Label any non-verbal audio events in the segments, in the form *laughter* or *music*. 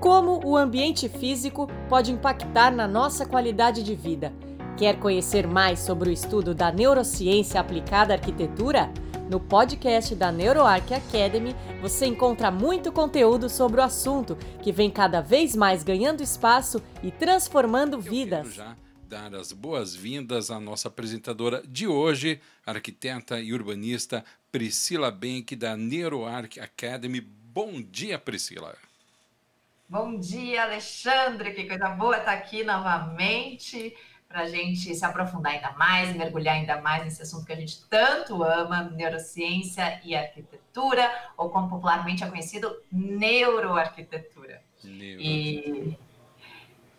Como o ambiente físico pode impactar na nossa qualidade de vida? Quer conhecer mais sobre o estudo da neurociência aplicada à arquitetura? No podcast da NeuroArc Academy, você encontra muito conteúdo sobre o assunto, que vem cada vez mais ganhando espaço e transformando vidas. já dar as boas-vindas à nossa apresentadora de hoje, arquiteta e urbanista Priscila Benck, da NeuroArc Academy. Bom dia, Priscila. Bom dia, Alexandre. Que coisa boa estar aqui novamente para a gente se aprofundar ainda mais, mergulhar ainda mais nesse assunto que a gente tanto ama, neurociência e arquitetura, ou como popularmente é conhecido, neuroarquitetura. Neuro. E,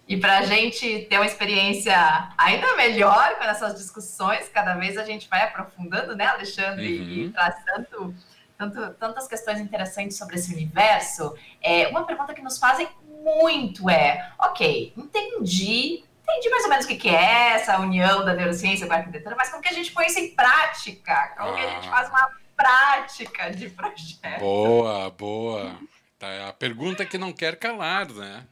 e para a gente ter uma experiência ainda melhor com essas discussões, cada vez a gente vai aprofundando, né, Alexandre, uhum. e traz tanto, tanto, tantas questões interessantes sobre esse universo. É, uma pergunta que nos fazem muito é: ok, entendi entendi mais ou menos o que, é essa união da neurociência com a arquitetura, mas como que a gente põe isso em prática? Como ah. que a gente faz uma prática de projeto? Boa, boa. Tá, é a pergunta que não quer calar, né?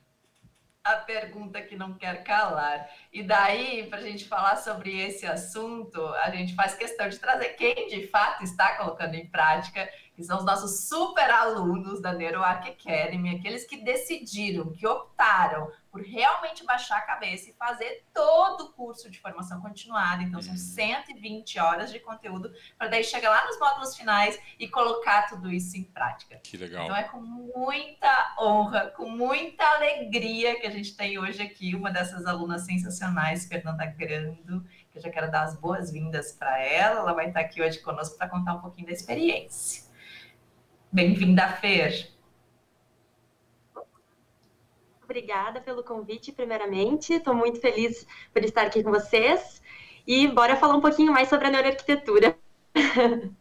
A pergunta que não quer calar. E daí, para a gente falar sobre esse assunto, a gente faz questão de trazer quem de fato está colocando em prática que são os nossos super alunos da NeuroArc Academy, aqueles que decidiram, que optaram por realmente baixar a cabeça e fazer todo o curso de formação continuada. Então, são 120 uhum. horas de conteúdo para daí chegar lá nos módulos finais e colocar tudo isso em prática. Que legal. Então, é com muita honra, com muita alegria que a gente tem hoje aqui uma dessas alunas sensacionais, Fernanda Grando, que eu já quero dar as boas-vindas para ela. Ela vai estar aqui hoje conosco para contar um pouquinho da experiência. Bem-vinda, Fer. Obrigada pelo convite, primeiramente. Estou muito feliz por estar aqui com vocês. E bora falar um pouquinho mais sobre a neuroarquitetura. *laughs*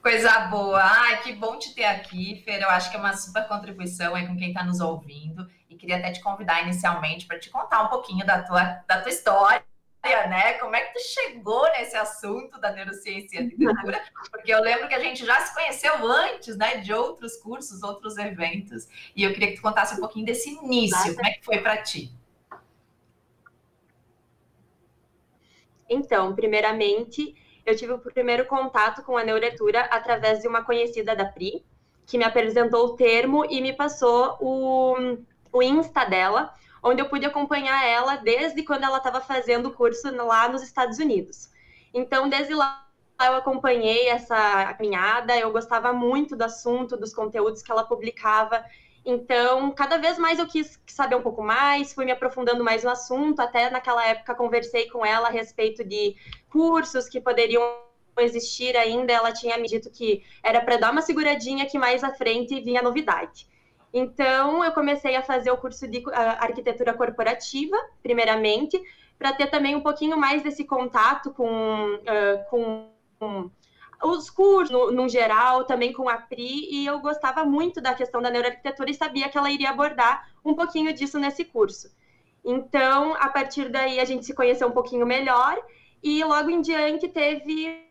Coisa boa. Ai, que bom te ter aqui, Fer. Eu acho que é uma super contribuição aí com quem está nos ouvindo. E queria até te convidar inicialmente para te contar um pouquinho da tua, da tua história né? Como é que tu chegou nesse assunto da neurociência e arquitetura? Porque eu lembro que a gente já se conheceu antes, né? De outros cursos, outros eventos. E eu queria que tu contasse um pouquinho desse início. Como é que foi para ti? Então, primeiramente, eu tive o primeiro contato com a neuroarquitetura através de uma conhecida da Pri, que me apresentou o termo e me passou o, o Insta dela, onde eu pude acompanhar ela desde quando ela estava fazendo o curso lá nos Estados Unidos. Então, desde lá eu acompanhei essa caminhada, eu gostava muito do assunto, dos conteúdos que ela publicava. Então, cada vez mais eu quis saber um pouco mais, fui me aprofundando mais no assunto. Até naquela época conversei com ela a respeito de cursos que poderiam existir ainda. Ela tinha me dito que era para dar uma seguradinha que mais à frente vinha novidade. Então, eu comecei a fazer o curso de arquitetura corporativa, primeiramente, para ter também um pouquinho mais desse contato com, uh, com, com os cursos no, no, geral, também com a Pri, e eu gostava muito da questão da neuroarquitetura e sabia que ela iria abordar um pouquinho disso nesse curso. Então, a partir daí, a gente se conheceu um pouquinho melhor, e logo em diante teve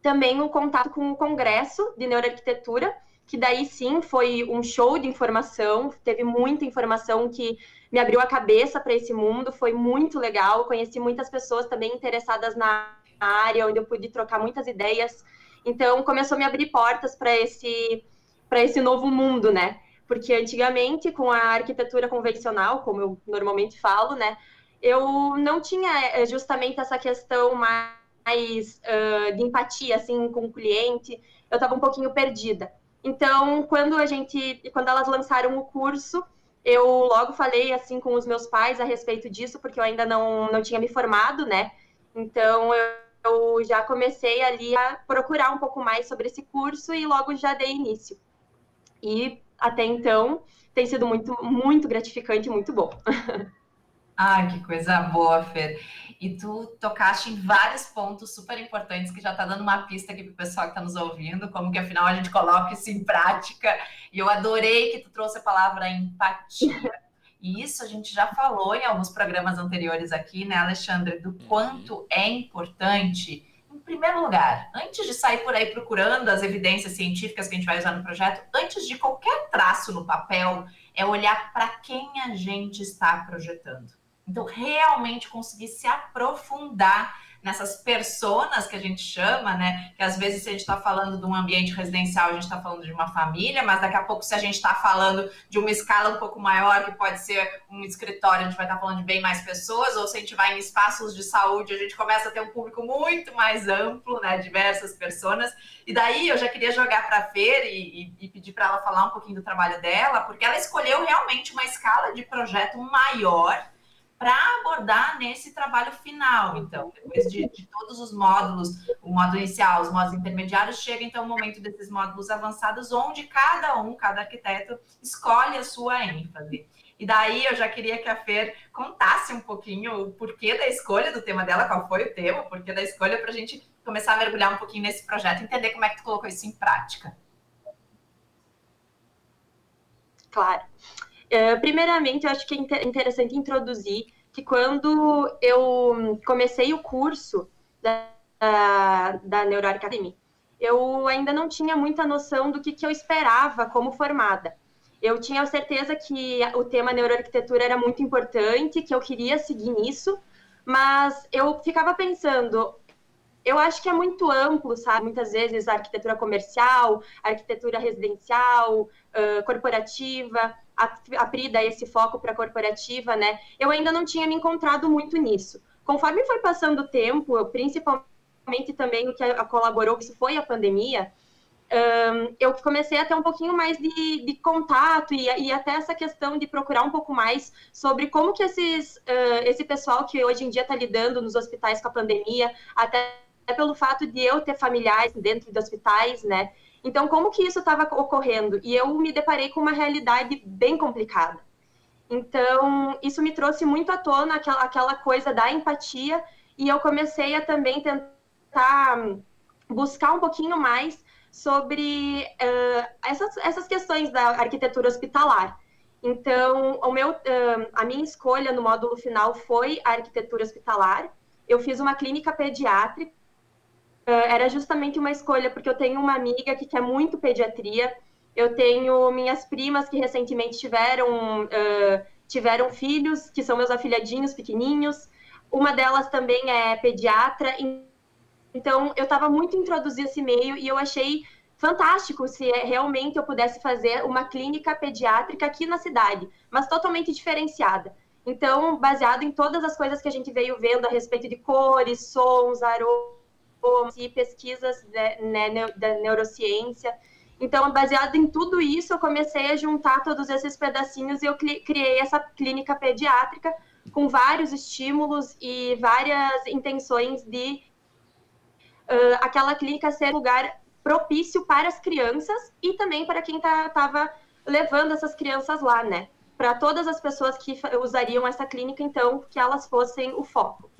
também o um contato com o Congresso de Neuroarquitetura, que daí sim foi um show de informação, teve muita informação que me abriu a cabeça para esse mundo, foi muito legal, conheci muitas pessoas também interessadas na área, onde eu pude trocar muitas ideias. Então começou a me abrir portas para esse para esse novo mundo, né? Porque antigamente com a arquitetura convencional, como eu normalmente falo, né, eu não tinha eh, justamente essa questão mais uh, de empatia assim com o cliente, eu estava um pouquinho perdida. Então, quando a gente, quando elas lançaram o curso, eu logo falei assim com os meus pais a respeito disso, porque eu ainda não, não tinha me formado, né? Então, eu, eu já comecei ali a procurar um pouco mais sobre esse curso e logo já dei início. E até então tem sido muito, muito gratificante e muito bom. *laughs* Ai, que coisa boa, Fer. E tu tocaste em vários pontos super importantes que já está dando uma pista aqui para o pessoal que está nos ouvindo, como que afinal a gente coloca isso em prática. E eu adorei que tu trouxe a palavra empatia. E isso a gente já falou em alguns programas anteriores aqui, né, Alexandre, do uhum. quanto é importante primeiro lugar, antes de sair por aí procurando as evidências científicas que a gente vai usar no projeto, antes de qualquer traço no papel, é olhar para quem a gente está projetando. Então, realmente conseguir se aprofundar nessas personas que a gente chama, né? Que às vezes, se a gente está falando de um ambiente residencial, a gente está falando de uma família, mas daqui a pouco, se a gente está falando de uma escala um pouco maior, que pode ser um escritório, a gente vai estar tá falando de bem mais pessoas, ou se a gente vai em espaços de saúde, a gente começa a ter um público muito mais amplo, né? Diversas pessoas. E daí eu já queria jogar para a Fer e, e, e pedir para ela falar um pouquinho do trabalho dela, porque ela escolheu realmente uma escala de projeto maior para abordar nesse trabalho final. Então, depois de, de, todos os módulos, o módulo inicial, os módulos intermediários, chega então o momento desses módulos avançados, onde cada um, cada arquiteto, escolhe a sua ênfase. E daí eu já queria que a Fer contasse um pouquinho o porquê da escolha do tema dela, qual foi o tema, o porquê da escolha, para a gente começar a mergulhar um pouquinho nesse projeto, entender como é que tu colocou isso em prática. Claro. Uh, primeiramente, eu acho que é interessante introduzir que quando eu comecei o curso da, da, da Neuroar Academy, eu ainda não tinha muita noção do que, que eu esperava como formada. Eu tinha certeza que o tema neuroarquitetura era muito importante, que eu queria seguir nisso, mas eu ficava pensando, eu acho que é muito amplo, sabe? Muitas vezes arquitetura comercial, arquitetura residencial, uh, corporativa, a, a Pri dá esse foco para a corporativa, né? Eu ainda não tinha me encontrado muito nisso. Conforme foi passando o tempo, principalmente também o que colaborou, que isso foi a pandemia, um, eu comecei a ter um pouquinho mais de, de contato e, e, até essa questão de procurar um pouco mais sobre como que esses, uh, esse pessoal que hoje em dia está lidando nos hospitais com a pandemia, até pelo fato de eu ter familiares dentro de hospitais, né? Então, como que isso estava ocorrendo? E eu me deparei com uma realidade bem complicada. Então, isso me trouxe muito à tona aquela, aquela coisa da empatia, e eu comecei a também tentar buscar um pouquinho mais sobre uh, essas, essas questões da arquitetura hospitalar. Então, o meu, uh, a minha escolha no módulo final foi a arquitetura hospitalar. Eu fiz uma clínica pediátrica era justamente uma escolha, porque eu tenho uma amiga que quer muito pediatria, eu tenho minhas primas que recentemente tiveram, uh, tiveram filhos, que são meus afilhadinhos pequenininhos, uma delas também é pediatra, então eu estava muito introduzida esse meio e eu achei fantástico se realmente eu pudesse fazer uma clínica pediátrica aqui na cidade, mas totalmente diferenciada. Então, baseado em todas as coisas que a gente veio vendo a respeito de cores, sons, aromas, e pesquisas né, da neurociência. Então, baseado em tudo isso, eu comecei a juntar todos esses pedacinhos e eu criei essa clínica pediátrica com vários estímulos e várias intenções de uh, aquela clínica ser um lugar propício para as crianças e também para quem estava tá, levando essas crianças lá, né? Para todas as pessoas que usariam essa clínica, então, que elas fossem o foco.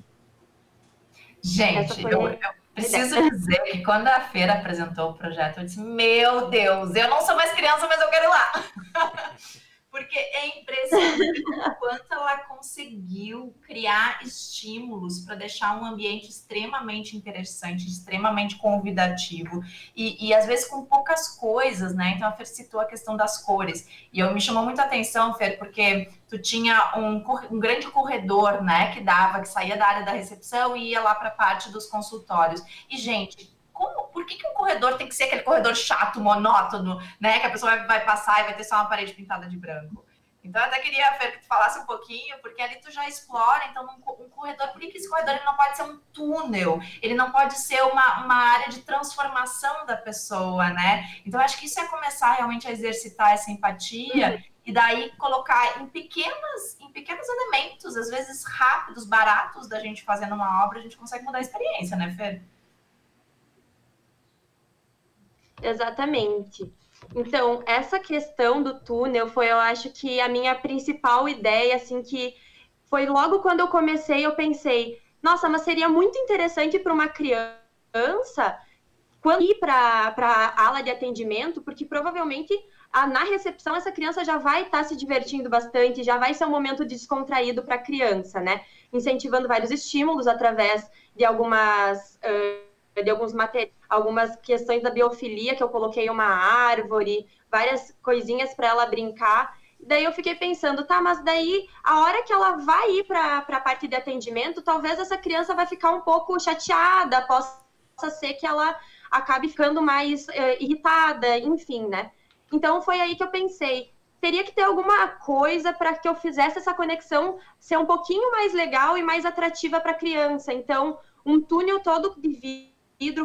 Gente, eu, eu, Preciso dizer que quando a Feira apresentou o projeto, eu disse: Meu Deus, eu não sou mais criança, mas eu quero ir lá. *laughs* Porque é impressionante *laughs* o quanto ela conseguiu criar estímulos para deixar um ambiente extremamente interessante, extremamente convidativo e, e, às vezes com poucas coisas, né? Então a Fer citou a questão das cores e eu me chamou muita atenção, Fer, porque tu tinha um, um grande corredor, né? Que dava, que saía da área da recepção e ia lá para a parte dos consultórios. E gente, como, por que, que um corredor tem que ser aquele corredor chato, monótono, né? Que a pessoa vai, vai passar e vai ter só uma parede pintada de branco. Então, eu até queria, Fer, que tu falasse um pouquinho, porque ali tu já explora, então, um, um corredor, por que, esse corredor ele não pode ser um túnel? Ele não pode ser uma, uma área de transformação da pessoa, né? Então, acho que isso é começar realmente a exercitar essa empatia uhum. e daí colocar em pequenos, em pequenos elementos, às vezes rápidos, baratos da gente fazendo uma obra, a gente consegue mudar a experiência, né, Fer? Exatamente. Então, essa questão do túnel foi, eu acho que a minha principal ideia, assim, que foi logo quando eu comecei, eu pensei, nossa, mas seria muito interessante para uma criança quando ir para a ala de atendimento, porque provavelmente a, na recepção essa criança já vai estar tá se divertindo bastante, já vai ser um momento descontraído para a criança, né? Incentivando vários estímulos através de algumas. Uh, de alguns materiais, algumas questões da biofilia, que eu coloquei uma árvore, várias coisinhas para ela brincar. Daí eu fiquei pensando, tá, mas daí a hora que ela vai ir para a parte de atendimento, talvez essa criança vai ficar um pouco chateada, possa ser que ela acabe ficando mais uh, irritada, enfim, né? Então foi aí que eu pensei, teria que ter alguma coisa para que eu fizesse essa conexão ser um pouquinho mais legal e mais atrativa para a criança. Então, um túnel todo de vidro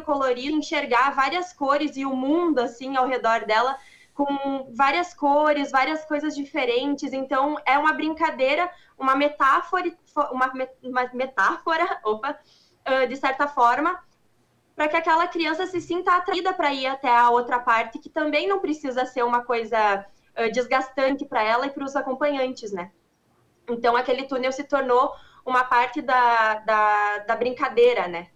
colorido, enxergar várias cores e o mundo assim ao redor dela com várias cores, várias coisas diferentes. Então, é uma brincadeira, uma metáfora, uma, metáfora, opa, de certa forma, para que aquela criança se sinta atraída para ir até a outra parte, que também não precisa ser uma coisa uh, desgastante para ela e para os acompanhantes, né? Então, aquele túnel se tornou uma parte da, da, da brincadeira, né?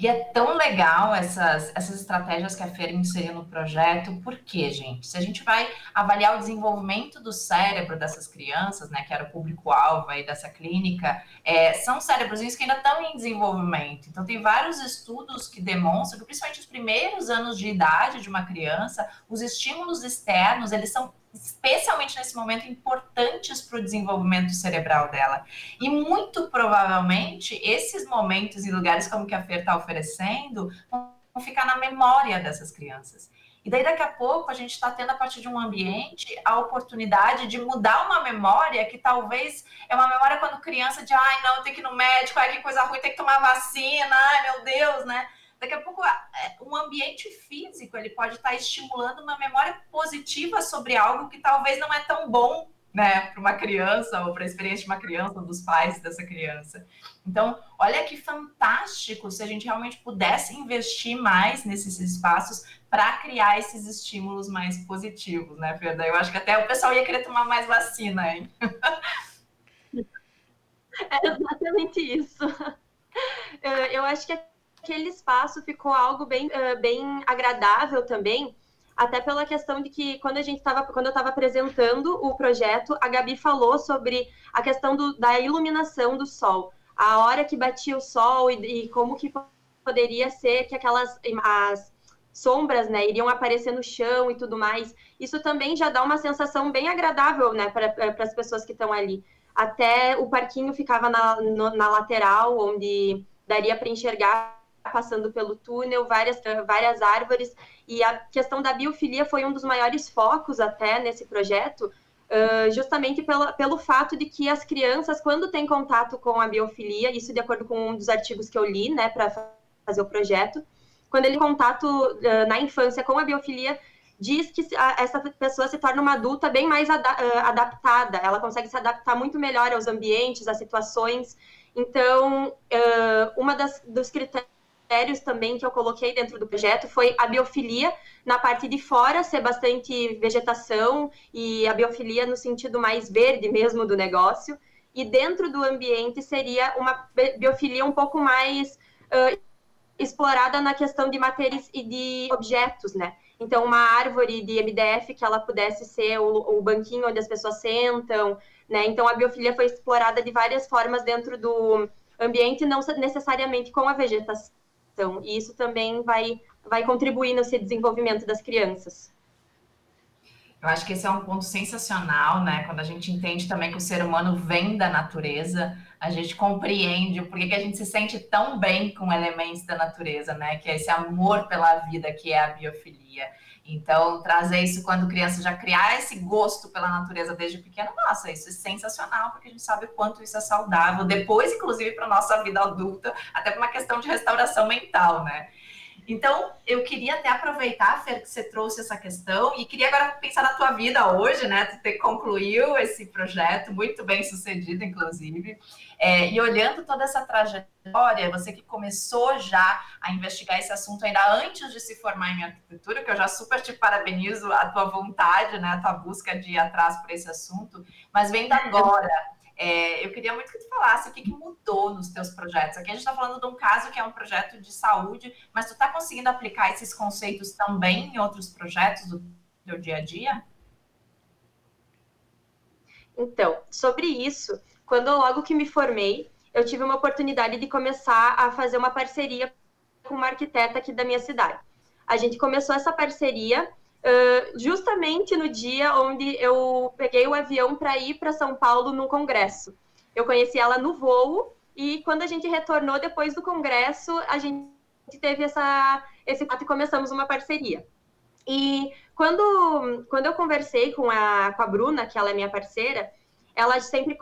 E é tão legal essas, essas estratégias que a Feira inseriu no projeto, porque, gente, se a gente vai avaliar o desenvolvimento do cérebro dessas crianças, né, que era o público-alvo aí dessa clínica, é, são cérebros que ainda estão em desenvolvimento. Então, tem vários estudos que demonstram que, principalmente os primeiros anos de idade de uma criança, os estímulos externos, eles são especialmente nesse momento, importantes para o desenvolvimento cerebral dela. E muito provavelmente, esses momentos e lugares como que a Fer está oferecendo vão ficar na memória dessas crianças. E daí, daqui a pouco, a gente está tendo, a partir de um ambiente, a oportunidade de mudar uma memória que talvez é uma memória quando criança de ai, não, tem que ir no médico, ai, que coisa ruim, tem que tomar vacina, ai, meu Deus, né? Daqui a pouco, é, um ambiente físico ele pode estar estimulando uma memória positiva sobre algo que talvez não é tão bom né, para uma criança ou para a experiência de uma criança dos pais dessa criança. Então, olha que fantástico se a gente realmente pudesse investir mais nesses espaços para criar esses estímulos mais positivos, né, Ferda? Eu acho que até o pessoal ia querer tomar mais vacina, hein? *laughs* É exatamente isso. Eu acho que aquele espaço ficou algo bem, uh, bem agradável também, até pela questão de que quando a gente estava, quando eu estava apresentando o projeto, a Gabi falou sobre a questão do, da iluminação do sol, a hora que batia o sol e, e como que poderia ser que aquelas as sombras, né, iriam aparecer no chão e tudo mais. Isso também já dá uma sensação bem agradável, né, para as pessoas que estão ali. Até o parquinho ficava na, no, na lateral, onde daria para enxergar passando pelo túnel, várias, várias árvores, e a questão da biofilia foi um dos maiores focos até nesse projeto, uh, justamente pela, pelo fato de que as crianças, quando têm contato com a biofilia, isso de acordo com um dos artigos que eu li, né, para fazer o projeto, quando ele contato uh, na infância com a biofilia, diz que essa pessoa se torna uma adulta bem mais ada adaptada, ela consegue se adaptar muito melhor aos ambientes, às situações. Então, uma das dos critérios critérios também que eu coloquei dentro do projeto foi a biofilia, na parte de fora ser bastante vegetação e a biofilia no sentido mais verde mesmo do negócio, e dentro do ambiente seria uma biofilia um pouco mais uh, explorada na questão de matérias e de objetos, né? Então, uma árvore de MDF que ela pudesse ser o, o banquinho onde as pessoas sentam, né? Então, a biofilia foi explorada de várias formas dentro do ambiente, não necessariamente com a vegetação então, isso também vai, vai contribuir no desenvolvimento das crianças. Eu acho que esse é um ponto sensacional, né? Quando a gente entende também que o ser humano vem da natureza, a gente compreende o porquê que a gente se sente tão bem com elementos da natureza, né? Que é esse amor pela vida que é a biofilia. Então, trazer isso quando criança já criar esse gosto pela natureza desde pequeno, nossa, isso é sensacional, porque a gente sabe o quanto isso é saudável, depois, inclusive, para nossa vida adulta, até para uma questão de restauração mental, né? Então, eu queria até aproveitar, Fer, que você trouxe essa questão e queria agora pensar na tua vida hoje, né? Tu ter concluiu esse projeto, muito bem sucedido, inclusive. É, e olhando toda essa trajetória, você que começou já a investigar esse assunto ainda antes de se formar em arquitetura, que eu já super te parabenizo a tua vontade, né? A tua busca de ir atrás por esse assunto, mas vendo agora é, eu queria muito que tu falasse o que, que, mudou nos teus projetos. Aqui a gente está falando de um caso que é um projeto de saúde, mas tu está conseguindo aplicar esses conceitos também em outros projetos do teu dia a dia? Então, sobre isso, quando logo que me formei, eu tive uma oportunidade de começar a fazer uma parceria com uma arquiteta aqui da minha cidade. A gente começou essa parceria uh, justamente no dia onde eu peguei o avião para ir para São Paulo no congresso. Eu conheci ela no voo e quando a gente retornou depois do congresso, a gente teve essa, esse fato e começamos uma parceria. E quando, quando eu conversei com a, com a Bruna, que ela é minha parceira, ela sempre,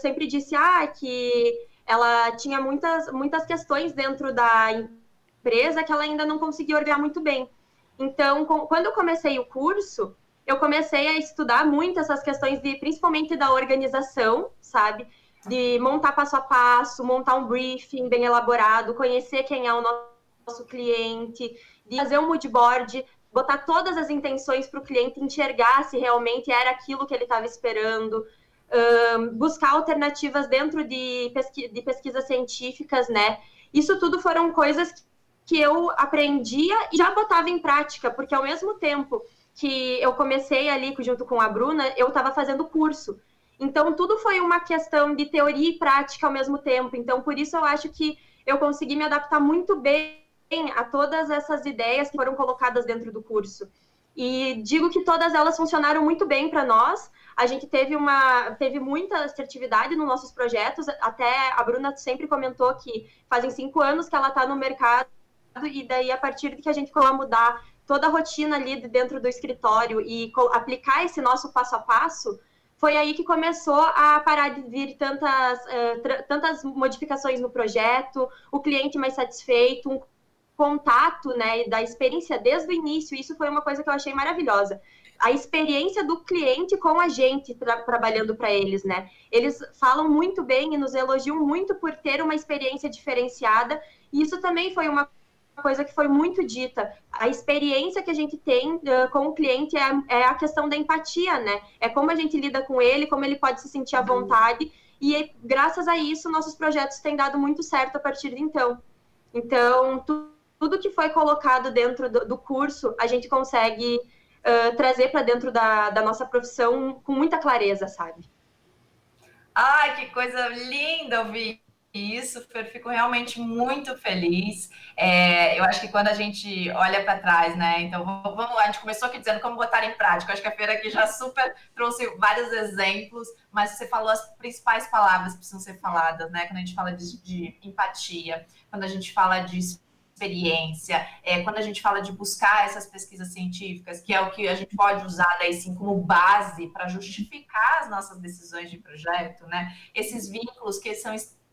sempre disse ah, que ela tinha muitas, muitas questões dentro da empresa que ela ainda não conseguia organizar muito bem. Então, com, quando eu comecei o curso, eu comecei a estudar muito essas questões de, principalmente da organização, sabe? De montar passo a passo, montar um briefing bem elaborado, conhecer quem é o nosso cliente, de fazer um mood board, botar todas as intenções para o cliente enxergar se realmente era aquilo que ele estava esperando, um, buscar alternativas dentro de, pesqui de pesquisas científicas, né? Isso tudo foram coisas que eu aprendia e já botava em prática, porque ao mesmo tempo que eu comecei ali junto com a Bruna, eu estava fazendo curso. Então, tudo foi uma questão de teoria e prática ao mesmo tempo. Então, por isso eu acho que eu consegui me adaptar muito bem a todas essas ideias que foram colocadas dentro do curso. E digo que todas elas funcionaram muito bem para nós. A gente teve uma teve muita assertividade nos nossos projetos. Até a Bruna sempre comentou que fazem cinco anos que ela está no mercado e daí a partir de que a gente a mudar toda a rotina ali dentro do escritório e aplicar esse nosso passo a passo, foi aí que começou a parar de vir tantas, uh, tantas modificações no projeto, o cliente mais satisfeito, um contato né, da experiência desde o início. Isso foi uma coisa que eu achei maravilhosa. A experiência do cliente com a gente tra trabalhando para eles, né? Eles falam muito bem e nos elogiam muito por ter uma experiência diferenciada. E isso também foi uma coisa que foi muito dita. A experiência que a gente tem uh, com o cliente é, é, a questão da empatia, né? É como a gente lida com ele, como ele pode se sentir à uhum. vontade. E graças a isso, nossos projetos têm dado muito certo a partir de então. Então, tu, tudo que foi colocado dentro do, do curso, a gente consegue uh, trazer para dentro da, da nossa profissão com muita clareza, sabe? Ai, que coisa linda ouvir isso, Fer, fico realmente muito feliz. É, eu acho que quando a gente olha para trás, né? Então, vamos lá, a gente começou aqui dizendo como botar em prática. Eu acho que a Fer aqui já super trouxe vários exemplos, mas você falou as principais palavras que precisam ser faladas, né? Quando a gente fala de, de empatia, quando a gente fala de experiência, é, quando a gente fala de buscar essas pesquisas científicas, que é o que a gente pode usar daí sim como base para justificar as nossas decisões de projeto, né? Esses vínculos que são extremamente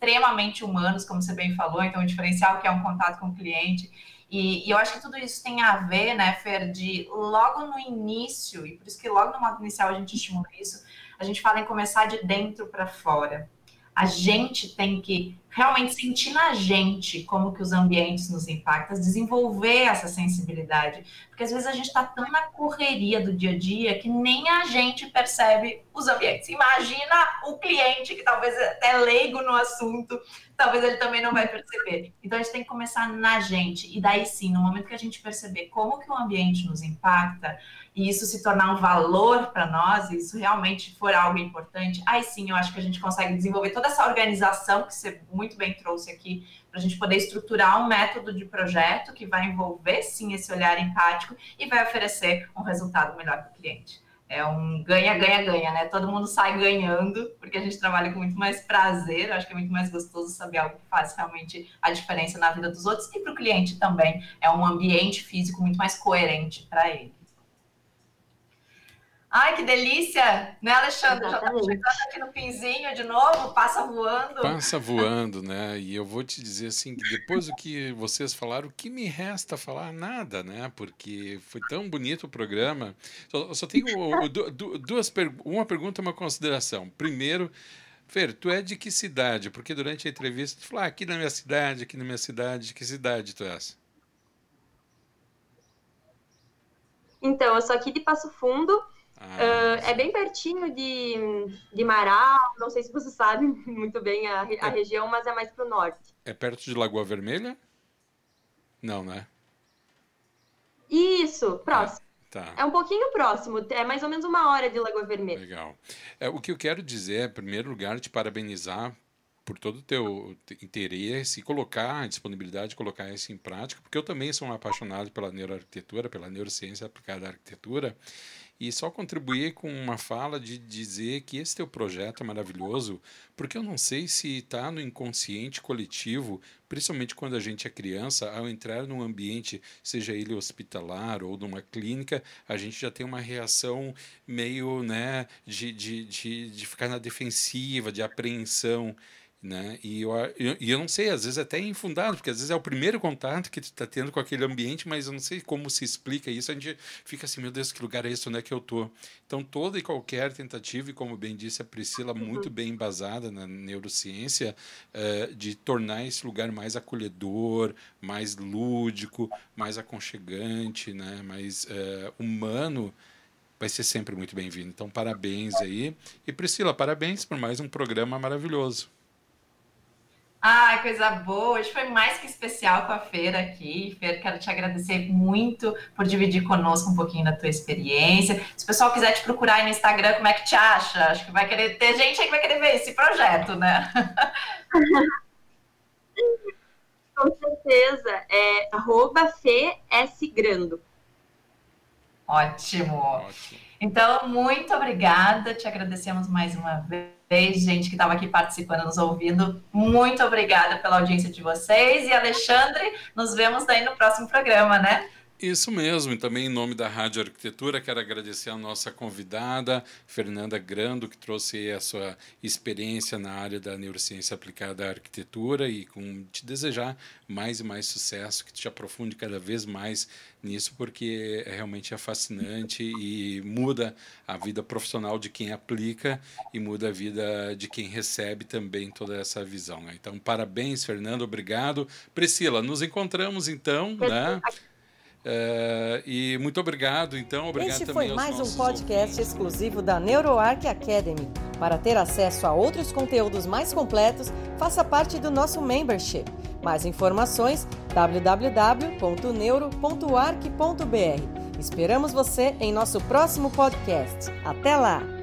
humanos, como você bem falou, então o diferencial que é um contato com o cliente. E, e, eu acho que tudo isso tem a ver, né, Fer, de logo no início, e por isso que logo no modo inicial a gente estimula isso, a gente fala em começar de dentro para fora. A gente tem que realmente sentir na gente como que os ambientes nos impactam, desenvolver essa sensibilidade, porque às vezes a gente está tão na correria do dia a dia que nem a gente percebe os ambientes. Imagina o cliente que talvez é leigo no assunto, talvez ele também não vai perceber. Então a gente tem que começar na gente e daí sim, no momento que a gente perceber como que o ambiente nos impacta, e isso se tornar um valor para nós, e isso realmente for algo importante, aí sim eu acho que a gente consegue desenvolver toda essa organização que você muito bem trouxe aqui, para a gente poder estruturar um método de projeto que vai envolver sim esse olhar empático e vai oferecer um resultado melhor para o cliente. É um ganha-ganha-ganha, né? Todo mundo sai ganhando, porque a gente trabalha com muito mais prazer. Acho que é muito mais gostoso saber algo que faz realmente a diferença na vida dos outros e para o cliente também. É um ambiente físico muito mais coerente para ele. Ai, que delícia! Né, Alexandre? Exatamente. Já estamos chegando aqui no pinzinho de novo, passa voando. Passa voando, né? E eu vou te dizer assim, que depois do que vocês falaram, o que me resta falar? Nada, né? Porque foi tão bonito o programa. Só, só tenho duas uma pergunta e uma consideração. Primeiro, Fer, tu é de que cidade? Porque durante a entrevista tu falou, ah, aqui na minha cidade, aqui na minha cidade, de que cidade tu és? Então, eu sou aqui de Passo Fundo, Uh, é bem pertinho de, de Marau, não sei se você sabe *laughs* muito bem a, a é, região, mas é mais para o norte. É perto de Lagoa Vermelha? Não, né? Isso, próximo. É, tá. é um pouquinho próximo, é mais ou menos uma hora de Lagoa Vermelha. Legal. É, o que eu quero dizer, em primeiro lugar, te parabenizar por todo o teu interesse e colocar a disponibilidade de colocar isso em prática, porque eu também sou um apaixonado pela neuroarquitetura, pela neurociência aplicada à arquitetura, e só contribuir com uma fala de dizer que esse teu projeto é maravilhoso, porque eu não sei se está no inconsciente coletivo, principalmente quando a gente é criança, ao entrar num ambiente, seja ele hospitalar ou numa clínica, a gente já tem uma reação meio né, de, de, de, de ficar na defensiva, de apreensão. Né? E eu, eu, eu não sei, às vezes até é infundado, porque às vezes é o primeiro contato que tu está tendo com aquele ambiente, mas eu não sei como se explica isso. A gente fica assim, meu Deus, que lugar é esse? Onde é que eu tô? Então, toda e qualquer tentativa, e como bem disse a Priscila, muito uhum. bem embasada na neurociência, uh, de tornar esse lugar mais acolhedor, mais lúdico, mais aconchegante, né? mais uh, humano, vai ser sempre muito bem-vindo. Então, parabéns aí. E Priscila, parabéns por mais um programa maravilhoso. Ai, coisa boa! Hoje foi mais que especial com a Feira aqui. Fer, quero te agradecer muito por dividir conosco um pouquinho da tua experiência. Se o pessoal quiser te procurar aí no Instagram, como é que te acha? Acho que vai querer ter gente aí que vai querer ver esse projeto, né? *laughs* com certeza. É arroba FESGrando. Ótimo. Ótimo. Então, muito obrigada. Te agradecemos mais uma vez gente que estava aqui participando, nos ouvindo. Muito obrigada pela audiência de vocês. E Alexandre, nos vemos daí no próximo programa, né? Isso mesmo, e também em nome da Rádio Arquitetura, quero agradecer a nossa convidada, Fernanda Grando, que trouxe a sua experiência na área da neurociência aplicada à arquitetura e com te desejar mais e mais sucesso, que te aprofunde cada vez mais nisso, porque é, realmente é fascinante e muda a vida profissional de quem aplica e muda a vida de quem recebe também toda essa visão. Né? Então, parabéns, Fernando, obrigado. Priscila, nos encontramos então, né? Uh, e muito obrigado, então. Obrigado este foi mais um podcast ouvintes. exclusivo da NeuroArc Academy. Para ter acesso a outros conteúdos mais completos, faça parte do nosso membership. Mais informações www.neuro.arc.br. Esperamos você em nosso próximo podcast. Até lá!